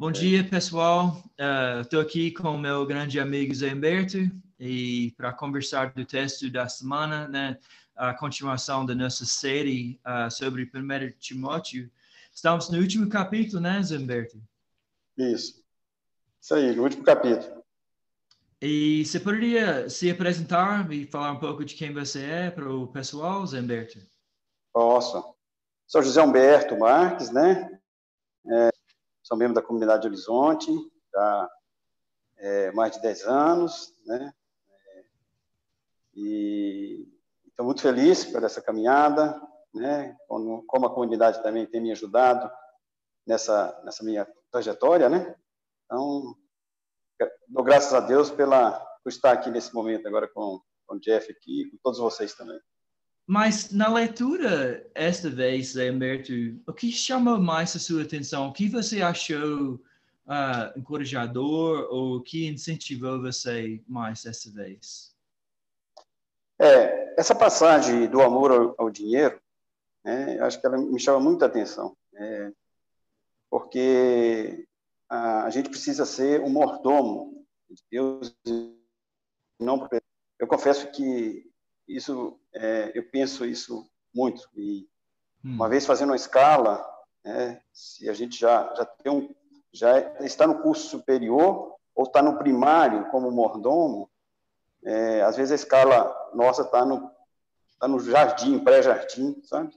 Bom dia, pessoal. Estou uh, aqui com o meu grande amigo Zé Humberto e para conversar do texto da semana, né, a continuação da nossa série uh, sobre 1 Timóteo. Estamos no último capítulo, né, Zé Humberto? Isso. Isso aí, no último capítulo. E você poderia se apresentar e falar um pouco de quem você é para o pessoal, Zé Humberto? Posso. Sou José Humberto Marques, né? É, sou membro da comunidade Horizonte há é, mais de 10 anos, né? É, e estou muito feliz por essa caminhada, né? Como, como, a comunidade também tem me ajudado nessa, nessa minha trajetória, né? Então, dou graças a Deus pela, por estar aqui nesse momento agora com, com o Jeff aqui e com todos vocês também. Mas na leitura, esta vez, Humberto, o que chamou mais a sua atenção? O que você achou uh, encorajador ou que incentivou você mais essa vez? É, essa passagem do amor ao, ao dinheiro, né, acho que ela me chama muita atenção, é, porque a, a, gente precisa ser um mordomo de Deus, não eu confesso que isso é, eu penso isso muito e hum. uma vez fazendo uma escala né, se a gente já já tem um já está no curso superior ou está no primário como mordomo é, às vezes a escala nossa está no tá no jardim pré-jardim sabe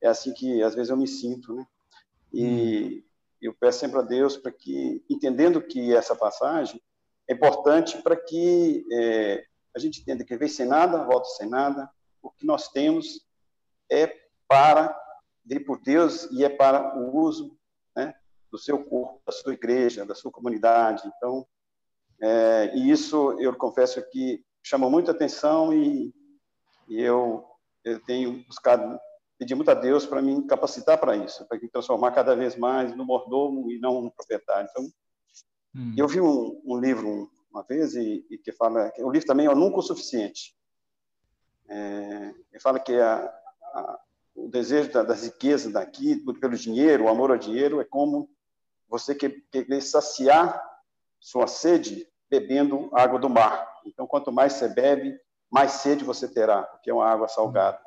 é assim que às vezes eu me sinto né e hum. eu peço sempre a Deus para que entendendo que essa passagem é importante para que é, a gente entenda que vem sem nada, volta sem nada. O que nós temos é para, veio por Deus e é para o uso né, do seu corpo, da sua igreja, da sua comunidade. Então, é, e isso eu confesso que chama muita atenção e, e eu, eu tenho buscado pedir muito a Deus para me capacitar para isso, para me transformar cada vez mais no mordomo e não no proprietário. Então, hum. eu vi um, um livro, uma vez e, e, que fala o livro também é nunca o suficiente. É, ele fala que a, a, o desejo da, das riquezas daqui, pelo dinheiro, o amor ao dinheiro, é como você querer que saciar sua sede bebendo água do mar. Então, quanto mais você bebe, mais sede você terá, porque é uma água salgada.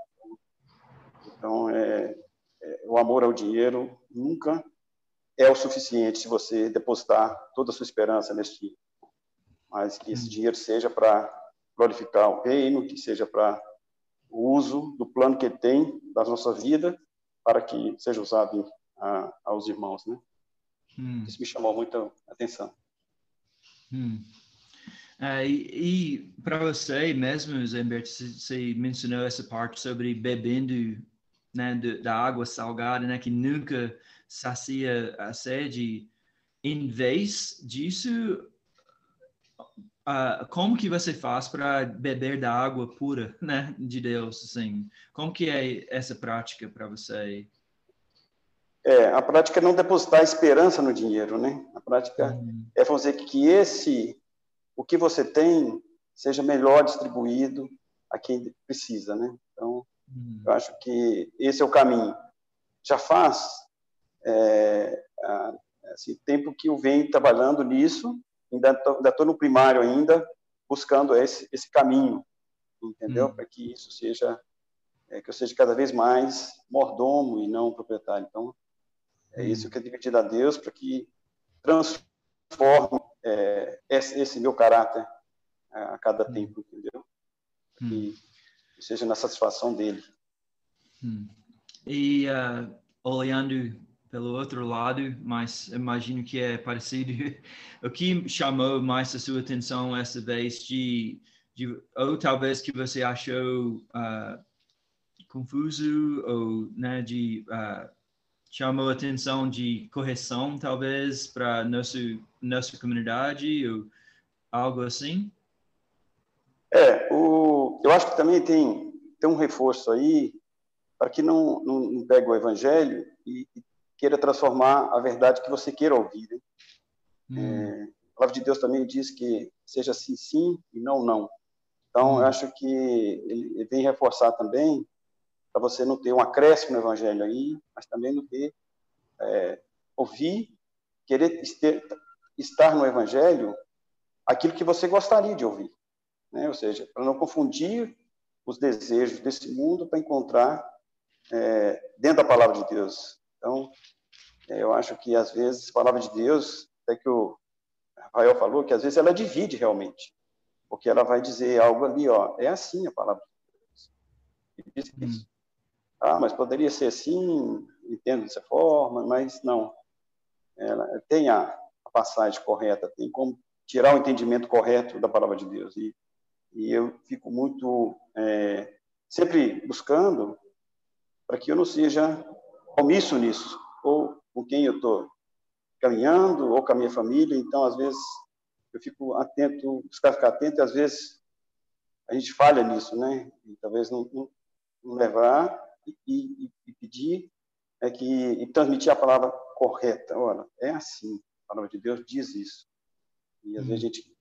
Então, é, é, o amor ao dinheiro nunca é o suficiente se você depositar toda a sua esperança neste mas que esse dinheiro seja para glorificar o reino, que seja para o uso do plano que ele tem da nossa vida, para que seja usado a, aos irmãos, né? Hum. Isso me chamou muita atenção. Hum. É, e, e para você mesmo, Zemberto, você mencionou essa parte sobre bebendo né, da água salgada, né, que nunca sacia a sede. Em vez disso, uh, como que você faz para beber da água pura, né, de Deus, assim? Como que é essa prática para você? É, a prática é não depositar esperança no dinheiro, né? A prática uhum. é fazer que esse, o que você tem, seja melhor distribuído a quem precisa, né? Então, uhum. eu acho que esse é o caminho. Já faz é, assim, tempo que eu venho trabalhando nisso ainda estou no primário ainda, buscando esse, esse caminho, entendeu? Hum. Para que isso seja, é, que eu seja cada vez mais mordomo e não proprietário. Então, é hum. isso que tenho pedido a Deus para que transforme é, esse, esse, meu caráter a, cada hum. tempo, entendeu? Hum. Que seja na satisfação dele. Hum. E uh, olhando pelo outro lado, mas imagino que é parecido. o que chamou mais a sua atenção essa vez de, de ou talvez que você achou uh, confuso ou né, de uh, chamou atenção de correção talvez para nossa nossa comunidade ou algo assim? É, o, eu acho que também tem tem um reforço aí para que não, não, não pegue o evangelho e, e queira transformar a verdade que você queira ouvir. Né? Hum. É, a palavra de Deus também diz que seja sim, sim e não, não. Então, hum. eu acho que ele vem reforçar também para você não ter um acréscimo no evangelho aí, mas também não ter, é, ouvir querer estar no Evangelho aquilo que você gostaria de ouvir. Né? Ou seja, para não confundir os desejos desse mundo para encontrar é, dentro da palavra de Deus. Então, é, eu acho que às vezes a palavra de Deus, até que o Rafael falou, que às vezes ela divide realmente, porque ela vai dizer algo ali, ó, é assim a palavra de Deus. E diz hum. Ah, mas poderia ser assim, entendo dessa forma, mas não. Ela tem a, a passagem correta, tem como tirar o entendimento correto da palavra de Deus. E, e eu fico muito é, sempre buscando para que eu não seja omisso nisso, ou com quem eu estou caminhando, ou com a minha família. Então, às vezes, eu fico atento, buscar ficar atento, e às vezes a gente falha nisso, né? E talvez não, não, não levar e, e, e, pedir é que e transmitir a palavra correta. Olha, é assim, a palavra de Deus diz isso. E às vezes a gente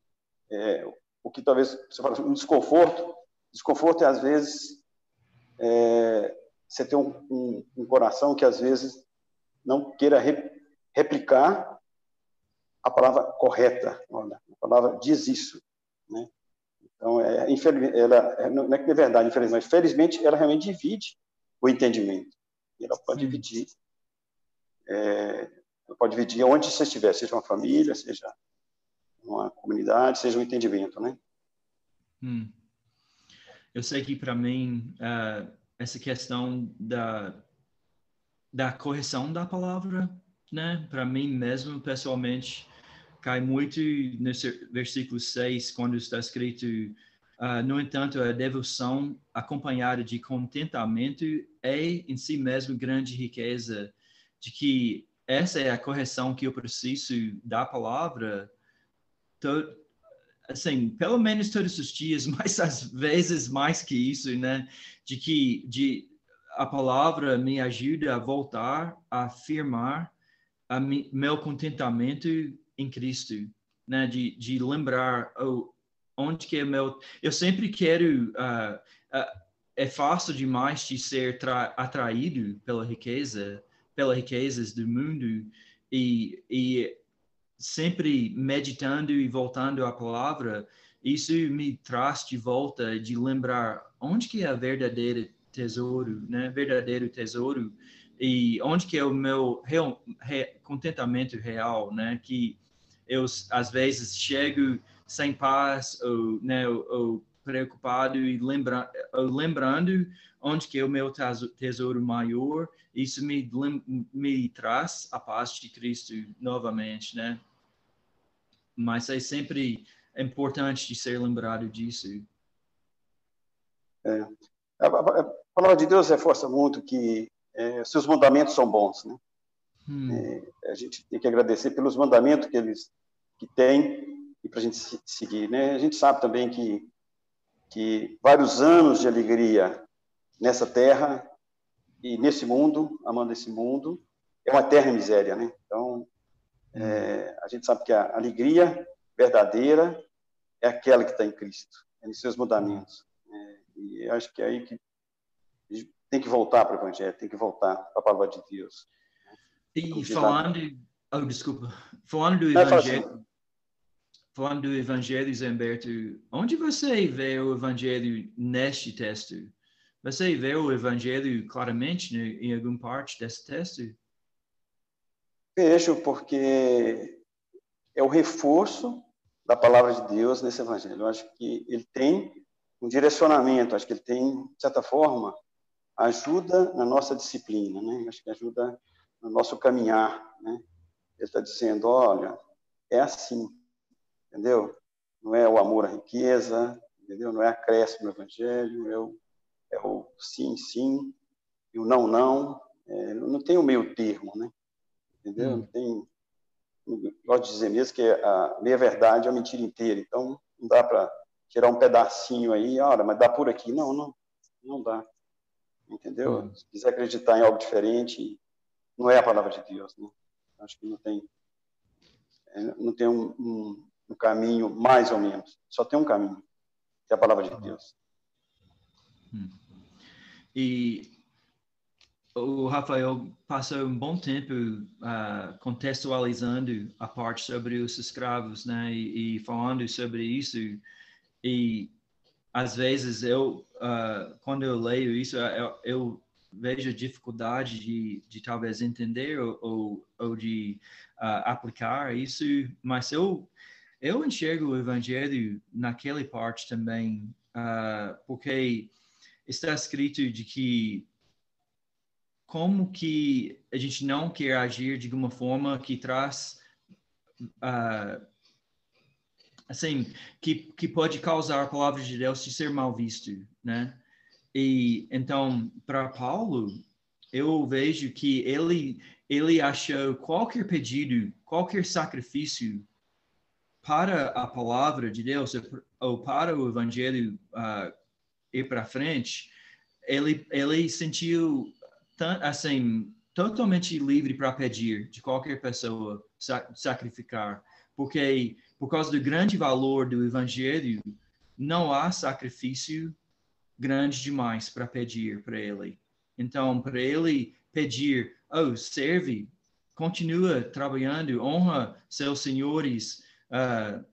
é, o que talvez você fala um desconforto, desconforto é às vezes é, você ter um, um, um, coração que às vezes não queira re, replicar a palavra correta. Olha, a palavra diz isso, né? Então, é, ela, é, não é que é verdade, infelizmente, felizmente, ela realmente divide o entendimento. Ela pode Sim. dividir, é, pode dividir onde você estiver, seja uma família, seja uma comunidade, seja um entendimento, né? Hum. Eu sei que para mim uh, essa questão da da correção da palavra, né? Para mim mesmo pessoalmente cai muito nesse versículo 6 quando está escrito uh, no entanto a devoção acompanhada de contentamento é em si mesmo grande riqueza de que essa é a correção que eu preciso da palavra assim, pelo menos todos os dias, mas às vezes mais que isso, né? De que de a palavra me ajuda a voltar a afirmar a mi, meu contentamento em Cristo, né? De, de lembrar oh, onde que é meu. Eu sempre quero. Uh, uh, é fácil demais de ser atraído pela riqueza, pelas riquezas do mundo e, e sempre meditando e voltando à palavra, isso me traz de volta de lembrar onde que é a verdadeira tesouro, né? Verdadeiro tesouro e onde que é o meu real, re, contentamento real, né? Que eu às vezes chego sem paz ou, né? Ou, ou preocupado e lembra, lembrando onde que é o meu tesouro maior, isso me, me traz a paz de Cristo novamente, né? Mas é sempre importante de ser lembrado disso. É. A, a, a, palavra de Deus reforça muito que é, seus mandamentos são bons, né? Hum. É, a gente tem que agradecer pelos mandamentos que eles que tem e para a gente seguir, né? A gente sabe também que que vários anos de alegria nessa terra e nesse mundo, amando esse mundo, é uma terra miséria, né? Então, é, a gente sabe que a alegria verdadeira é aquela que está em Cristo, é nos seus mandamentos. É, e acho que é aí que tem que voltar para o Evangelho, tem que voltar para a palavra de Deus. E falando, oh, desculpa, falando do Evangelho, falando do Evangelho, Zamberto, onde você vê o Evangelho neste texto? Você vê o Evangelho claramente né, em alguma parte desse texto? Vejo, porque é o reforço da palavra de Deus nesse Evangelho. Eu acho que ele tem um direcionamento, acho que ele tem, de certa forma, ajuda na nossa disciplina, né? Acho que ajuda no nosso caminhar, né? Ele está dizendo, olha, é assim, entendeu? Não é o amor à riqueza, entendeu? Não é acréscimo no evangelho, é o, é o sim, sim, e o não, não. É, não tem o meio termo, né? Entendeu? Hum. Não tem. Gosto de dizer mesmo que a meia verdade é a mentira inteira. Então, não dá para tirar um pedacinho aí, olha, mas dá por aqui. Não, não, não dá. Entendeu? Hum. Se quiser acreditar em algo diferente, não é a palavra de Deus, né? Acho que não tem, é, não tem um, um um caminho mais ou menos. Só tem um caminho, que é a palavra de Deus. Hum. E o Rafael passou um bom tempo uh, contextualizando a parte sobre os escravos, né, e, e, falando sobre isso. E às vezes eu, uh, quando eu leio isso, eu, eu vejo dificuldade de, de talvez entender ou, ou, ou de uh, aplicar isso, mas eu eu enxergo o evangelho naquela parte também, porque está escrito de que como que a gente não quer agir de uma forma que traz uh, assim que, que pode causar a palavra de Deus de ser mal visto, né? E então para Paulo eu vejo que ele ele achou qualquer pedido, qualquer sacrifício para a palavra de Deus ou para o evangelho uh, ir para frente, ele ele sentiu assim, totalmente livre para pedir de qualquer pessoa sacrificar, porque por causa do grande valor do evangelho, não há sacrifício grande demais para pedir para ele. Então, para ele pedir, oh, serve, continua trabalhando, honra seus senhores, uh,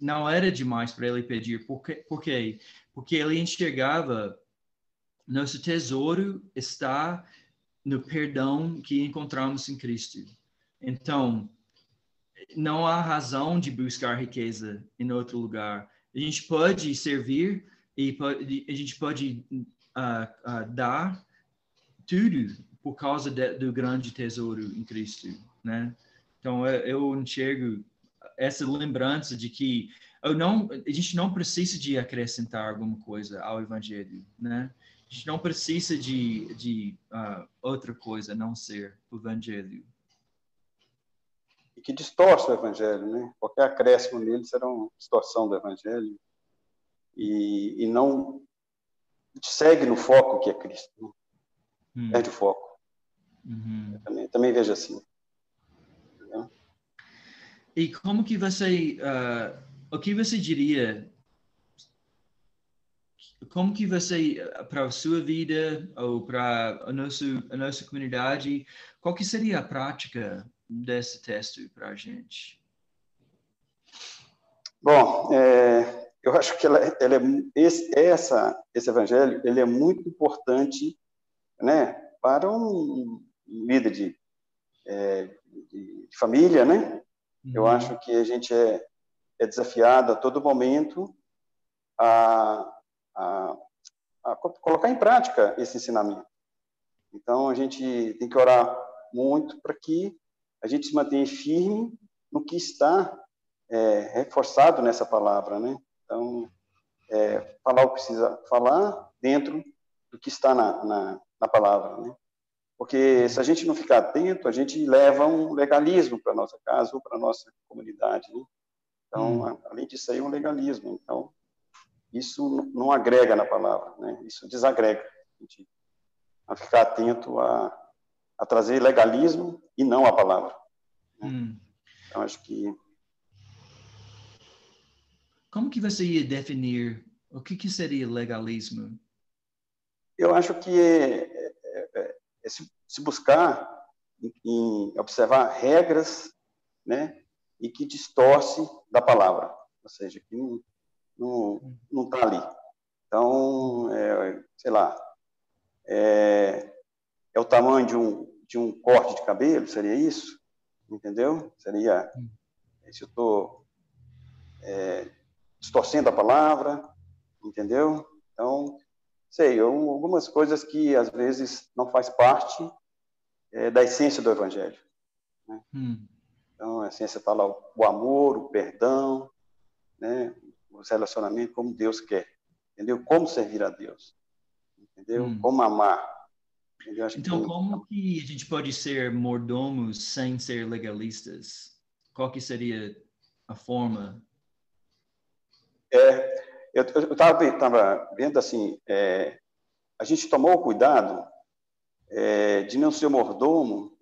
não era demais para ele pedir. Por quê? Por quê? Porque ele enxergava nosso tesouro está no perdão que encontramos em Cristo. Então, não há razão de buscar riqueza em outro lugar. A gente pode servir e pode, a gente pode uh, uh, dar tudo por causa de, do grande tesouro em Cristo, né? Então eu enxergo essa lembrança de que eu não, a gente não precisa de acrescentar alguma coisa ao Evangelho, né? A gente não precisa de, de uh, outra coisa a não ser o Evangelho. E que distorce o Evangelho, né? Qualquer acréscimo nele será uma distorção do Evangelho. E, e não segue no foco que é Cristo. Né? Hum. Perde o foco. Uhum. Também, também, vejo assim. E como que você, uh, o que você diria como que você, para a sua vida ou para a nossa, a nossa comunidade, qual que seria a prática desse texto para a gente? Bom, é, eu acho que ela, ela é, esse, essa, esse evangelho ele é muito importante né, para um líder de, é, de família, né? Uhum. Eu acho que a gente é, é desafiado a todo momento a a, a colocar em prática esse ensinamento. Então, a gente tem que orar muito para que a gente se mantenha firme no que está é, reforçado nessa palavra, né? Então, é, falar o que precisa falar dentro do que está na, na, na palavra, né? Porque se a gente não ficar atento, a gente leva um legalismo para nossa casa ou para nossa comunidade, né? Então, hum. além disso aí, é um legalismo. Então, isso não agrega na palavra, né? isso desagrega. A gente a ficar atento a, a trazer legalismo e não a palavra. Né? Hum. Então, acho que. Como que você ia definir o que, que seria legalismo? Eu acho que se, se, buscar em, em observar regras, né, e que distorce da palavra, ou seja, que não, não está ali. Então, é, sei lá, é, é, o tamanho de um de um corte de cabelo, seria isso? Entendeu? Seria se eu estou é, distorcendo a palavra, entendeu? Então, sei, algumas coisas que às vezes não faz parte é, da essência do Evangelho. Né? Hum. Então, a essência está lá o amor, o perdão, né? os relacionamentos como Deus quer, entendeu? Como servir a Deus, entendeu? Hum. Como amar. Então, que... como que a gente pode ser mordomos sem ser legalistas? Qual que seria a forma? É, eu estava vendo assim, é, a gente tomou cuidado é, de não ser mordomo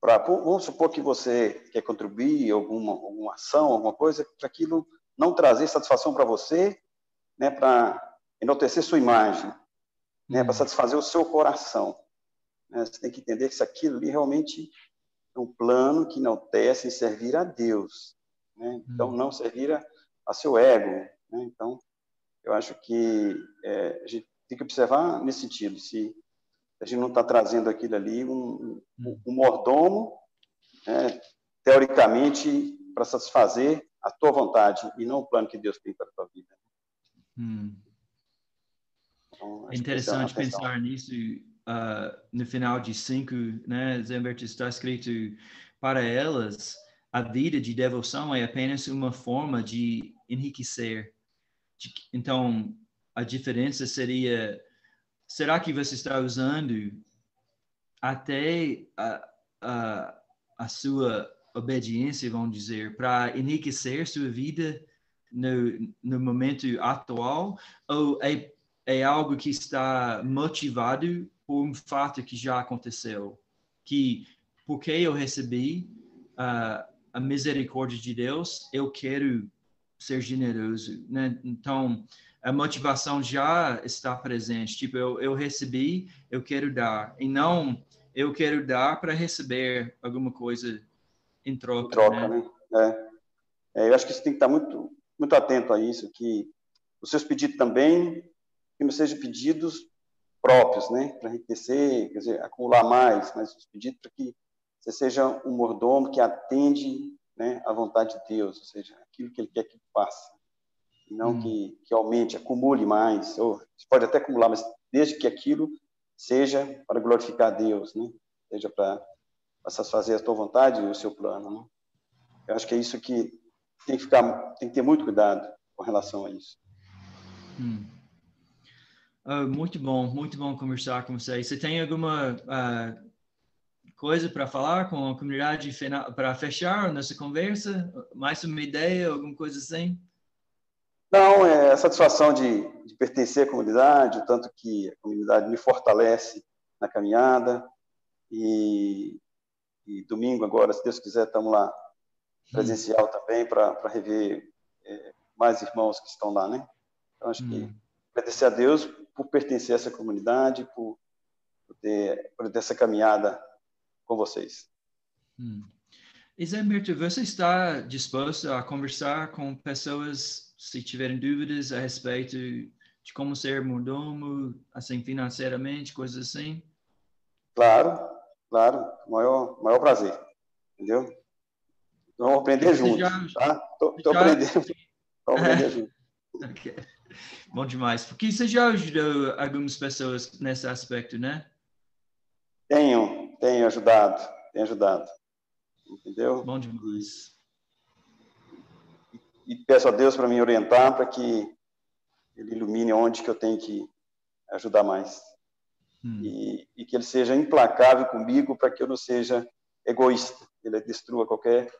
para, vamos supor que você quer contribuir alguma, alguma ação, alguma coisa, para aquilo não trazer satisfação para você, né, para enaltecer sua imagem, né, para uhum. satisfazer o seu coração. Né? Você tem que entender que isso aquilo ali realmente é um plano que não tece em servir a Deus. Né? Então, hum. não servir a, a seu ego. Né? Então, eu acho que é, a gente tem que observar nesse sentido, se a gente não está trazendo aquilo ali um, um, um mordomo, né, teoricamente, para satisfazer a tua vontade e não o plano que Deus tem para a tua vida. Hum. Então, é interessante pensar nisso uh, no final de 5, né, Zembert, está escrito para elas, a vida de devoção é apenas uma forma de enriquecer. Então, a diferença seria, será que você está usando até a, a, a sua obediência, vamos dizer, para enriquecer sua vida no, no momento atual? Ou é, é algo que está motivado por um fato que já aconteceu? Que, porque eu recebi uh, a misericórdia de Deus, eu quero ser generoso, né? Então, a motivação já está presente. Tipo, eu, eu recebi, eu quero dar. E não, eu quero dar para receber alguma coisa em troca. Em troca, né? né? É. é. eu acho que você tem que estar muito, muito atento a isso, que os seus pedidos também, que não sejam pedidos próprios, né? Para enriquecer, quer dizer, acumular mais, mas os pedidos para que você seja um mordomo que atende né, à vontade de Deus, ou seja, aquilo que Ele quer que faça, e não hum. que, que aumente, acumule mais, ou pode até acumular, mas desde que aquilo seja para glorificar a Deus, né? Seja para, para satisfazer a tua vontade e o seu plano, né? Eu acho que é isso que tem que ficar, tem que ter muito cuidado com relação a isso. Hum. Uh, muito bom, muito bom conversar com você. Você tem alguma uh, coisa para falar com a comunidade para fechar nossa conversa? Mais uma ideia, alguma coisa assim? Não, é a satisfação de, de pertencer à comunidade, tanto que a comunidade me fortalece na caminhada. E, e domingo agora, se Deus quiser, estamos lá presencial hum. também para rever é, mais irmãos que estão lá, né? Então, acho hum. que agradecer a Deus por pertencer a essa comunidade, por, por, ter, por ter essa caminhada com vocês. Hum. Isamberto, você está disposto a conversar com pessoas se tiverem dúvidas a respeito de como ser mordomo, assim, financeiramente, coisas assim? Claro, claro, maior, maior prazer, entendeu? Vamos aprender juntos, já, tá? Tô, tô já... aprendendo, tô aprendendo juntos. Okay. Bom demais. Porque você já ajudou algumas pessoas nesse aspecto, né? Tenho, tenho ajudado, tenho ajudado. Entendeu? Bom demais. E, e peço a Deus para me orientar, para que Ele ilumine onde que eu tenho que ajudar mais. Hum. E, e, que Ele seja implacável comigo, para que eu não seja egoísta. Ele destrua qualquer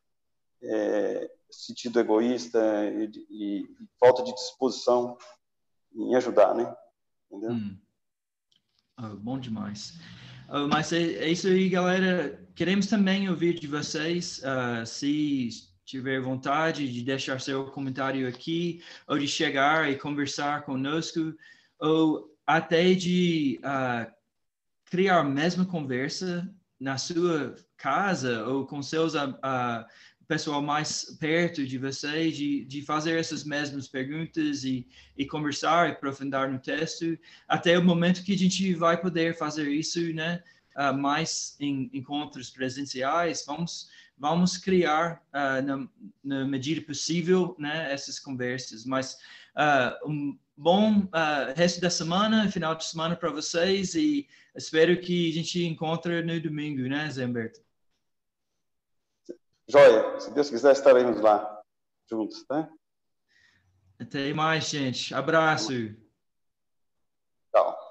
é, sentido egoísta e, e, falta de disposição em ajudar, né? Entendeu? Hum. Oh, bom demais. Uh, mas é, é, isso aí, galera. Queremos também ouvir de vocês. Uh, se tiver vontade de deixar seu comentário aqui, ou de chegar e conversar conosco, ou até de uh, criar a mesma conversa na sua casa ou com seus uh, pessoal mais perto de vocês, de, de fazer essas mesmas perguntas e, e conversar e aprofundar no texto, até o momento que a gente vai poder fazer isso, né? Uh, mais em encontros presenciais, vamos vamos criar uh, na, na, medida possível, né? Essas conversas, mas uh, um bom resto da semana, final de semana para vocês e espero que a gente encontre no domingo, né, Zé Humberto? Joia, se Deus quiser, estaremos lá juntos, tá? Até mais, gente. Abraço. Tchau.